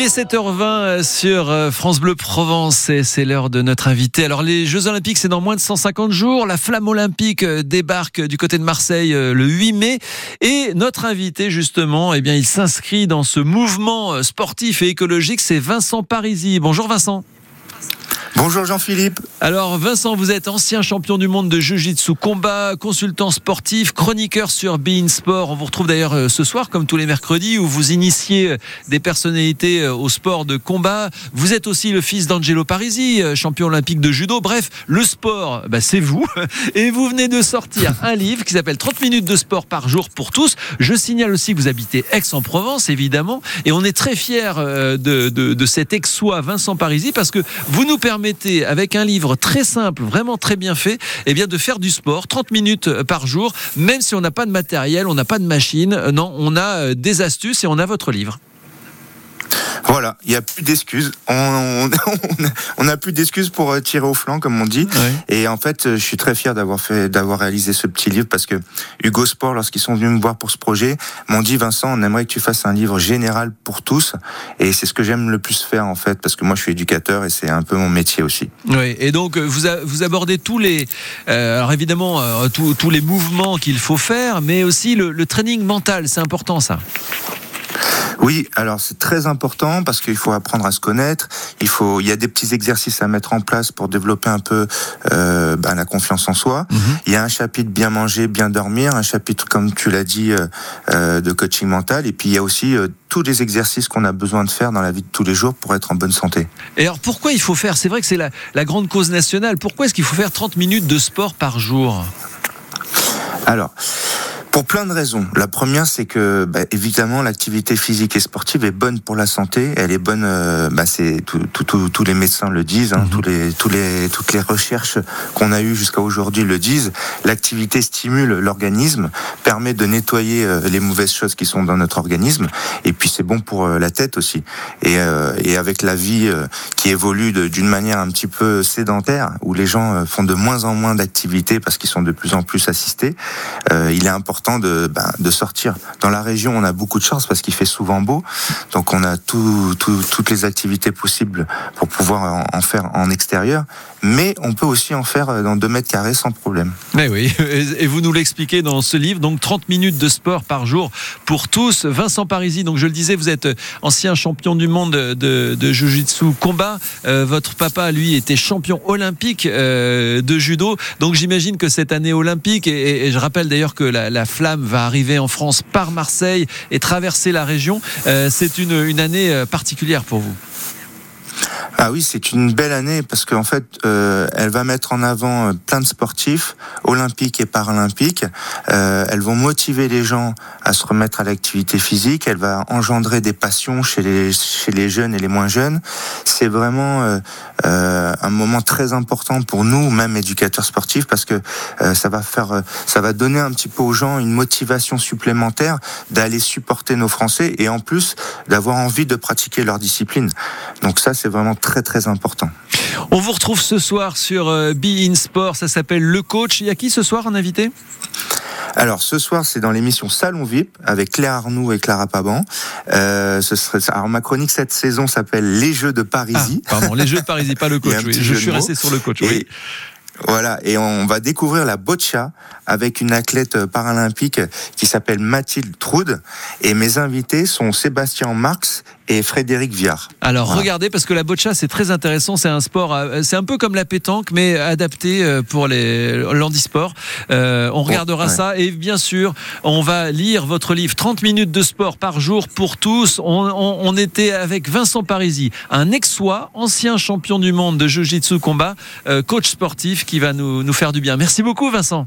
Il est 7h20 sur euh, France Bleu Provence et c'est l'heure de notre invité. Alors les Jeux Olympiques c'est dans moins de 150 jours. La flamme olympique euh, débarque du côté de Marseille euh, le 8 mai et notre invité justement, eh bien il s'inscrit dans ce mouvement sportif et écologique. C'est Vincent Parisi. Bonjour Vincent. Bonjour Jean-Philippe. Alors Vincent, vous êtes ancien champion du monde de Jiu-Jitsu combat, consultant sportif, chroniqueur sur Bein Sport. On vous retrouve d'ailleurs euh, ce soir, comme tous les mercredis, où vous initiez euh, des personnalités euh, au sport de combat. Vous êtes aussi le fils d'Angelo Parisi, champion olympique de judo. Bref, le sport, bah, c'est vous. Et vous venez de sortir un livre qui s'appelle 30 minutes de sport par jour pour tous. Je signale aussi que vous habitez Aix-en-Provence, évidemment. Et on est très fiers de, de, cet ex-soi Vincent Parisi parce que vous nous permettez avec un livre très simple, vraiment très bien fait, eh bien de faire du sport 30 minutes par jour, même si on n'a pas de matériel, on n'a pas de machine. Non, on a euh, des astuces et on a votre livre. Voilà, il n'y a plus d'excuses. On n'a plus d'excuses pour euh, tirer au flanc, comme on dit. Et en fait, euh, je suis très fier d'avoir fait, d'avoir réalisé ce petit livre parce que Hugo Sport, lorsqu'ils sont venus me voir pour ce projet, m'ont dit Vincent, on aimerait que tu fasses un livre général pour tous. Et c'est ce que j'aime le plus faire en fait, parce que moi je suis éducateur et c'est un peu mon métier aussi. Oui. Et donc vous, vous abordez tous les, euh, alors évidemment tous les mouvements qu'il faut faire, mais aussi le training mental. C'est important ça. Oui, alors c'est très important parce qu'il faut apprendre à se connaître. Il faut, il y a des petits exercices à mettre en place pour développer un peu euh, ben, la confiance en soi. Mhm. Il y a un chapitre bien manger, bien dormir, un chapitre comme tu l'as dit euh, euh de coaching mental, et puis il y a aussi euh, tous les exercices qu'on a besoin de faire dans la vie de tous les jours pour être en bonne santé. Et alors pourquoi il faut faire? C'est vrai que c'est la, la grande cause nationale. Pourquoi est-ce qu'il faut faire 30 minutes de sport par jour? Alors. Pour plein de raisons. La première, c'est que bah, évidemment l'activité physique et sportive est bonne pour la santé. Elle est bonne. Euh, bah, c'est tous les médecins le disent. Hein, mhm. tous les, tous les, toutes les recherches qu'on a eues jusqu'à aujourd'hui le disent. L'activité stimule l'organisme, permet de nettoyer euh, les mauvaises choses qui sont dans notre organisme, et puis c'est bon pour euh, la tête aussi. Et, et avec la vie qui évolue d'une manière un petit peu sédentaire, où les gens font de moins en moins d'activités parce qu'ils sont de plus en plus assistés, il est important de, ben, de sortir. Dans la région, on a beaucoup de chance parce qu'il fait souvent beau. Donc on a tout, toutes les activités possibles pour pouvoir en, faire en extérieur. Mais on peut aussi en faire dans 2 mètres carrés sans problème. Mais oui, et vous nous l'expliquez dans ce livre. Donc 30 minutes de sport par jour pour tous. Vincent Parisi, donc je le disais, vous êtes ancien champion du monde de, de Jiu-Jitsu combat. Euh, votre papa, lui, était champion olympique euh, de judo. Donc j'imagine que cette année olympique, et, je rappelle d'ailleurs que la, la flamme va arriver en France par Marseille et traverser la région. Euh, c'est une, année euh, particulière pour vous. Ah oui, c'est une belle année parce qu'en fait, euh, elle va mettre en avant euh, plein de sportifs, olympiques et paralympiques. Euh, elles vont motiver les gens à se remettre à l'activité physique. Elle va engendrer des passions chez les jeunes et les moins jeunes. C'est vraiment euh, un moment très important pour nous, même éducateurs sportifs, parce que ça va faire, ça va donner un petit peu aux gens une motivation supplémentaire d'aller supporter nos Français et en plus d'avoir envie de pratiquer leur discipline. Donc ça, c'est vraiment très très important. On vous retrouve ce soir sur euh, Be In Sport, ça s'appelle Le Coach. Il y a qui ce soir en invité? Alors ce soir, c'est dans l'émission Salon VIP avec Claire Arnoux et Clara Paban. Euh, ce serait, alors ma chronique cette saison s'appelle Les Jeux de Parisie. Ah, pardon, les Jeux de Parisie, pas le coach. Je suis resté sur le coach. Oui. Voilà, et on va découvrir la boccia avec une athlète paralympique qui s'appelle Mathilde Troude. Et mes invités sont Sébastien Marx et Frédéric Viard. Alors regardez, parce que la boccia c'est très intéressant, c'est un sport, euh, c'est un peu comme la pétanque, mais adapté euh, pour les l'handisport. Euh, on regardera ça et bien sûr, on va lire votre livre 30 minutes de sport par jour pour tous. On, était avec Vincent Parisi, un ex-soi, ancien champion du monde de Jiu-Jitsu combat, coach sportif qui va nous, nous faire du bien. Merci beaucoup Vincent.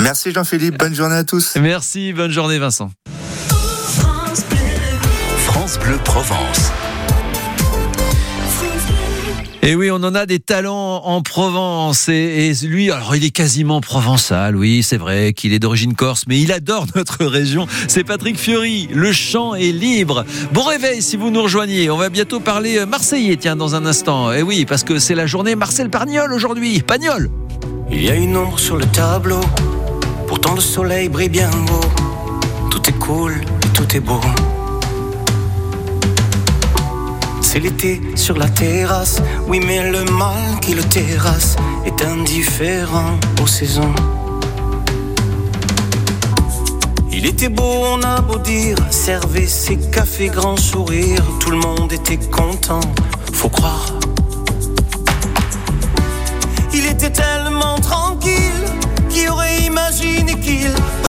Merci Jean-Philippe, bonne journée à tous. Merci, bonne journée Vincent. Bleu Provence. Et oui, on en a des talents en Provence. Et, lui, alors il est quasiment provençal, oui, c'est vrai qu'il est d'origine corse, mais il adore notre région. C'est Patrick Fiori, le chant est libre. Bon réveil si vous nous rejoignez. On va bientôt parler marseillais, tiens, dans un instant. Et oui, parce que c'est la journée Marcel Pagnol aujourd'hui. Pagnol Il y a une ombre sur le tableau, pourtant le soleil brille bien haut. Tout est cool et tout est beau. C'est l'été sur la terrasse, oui mais le mal qui le terrasse est indifférent aux saisons. Il était beau, on a beau dire, servait ses cafés grand sourire, tout le monde était content, faut croire. Il était tellement tranquille qui aurait imaginé qu'il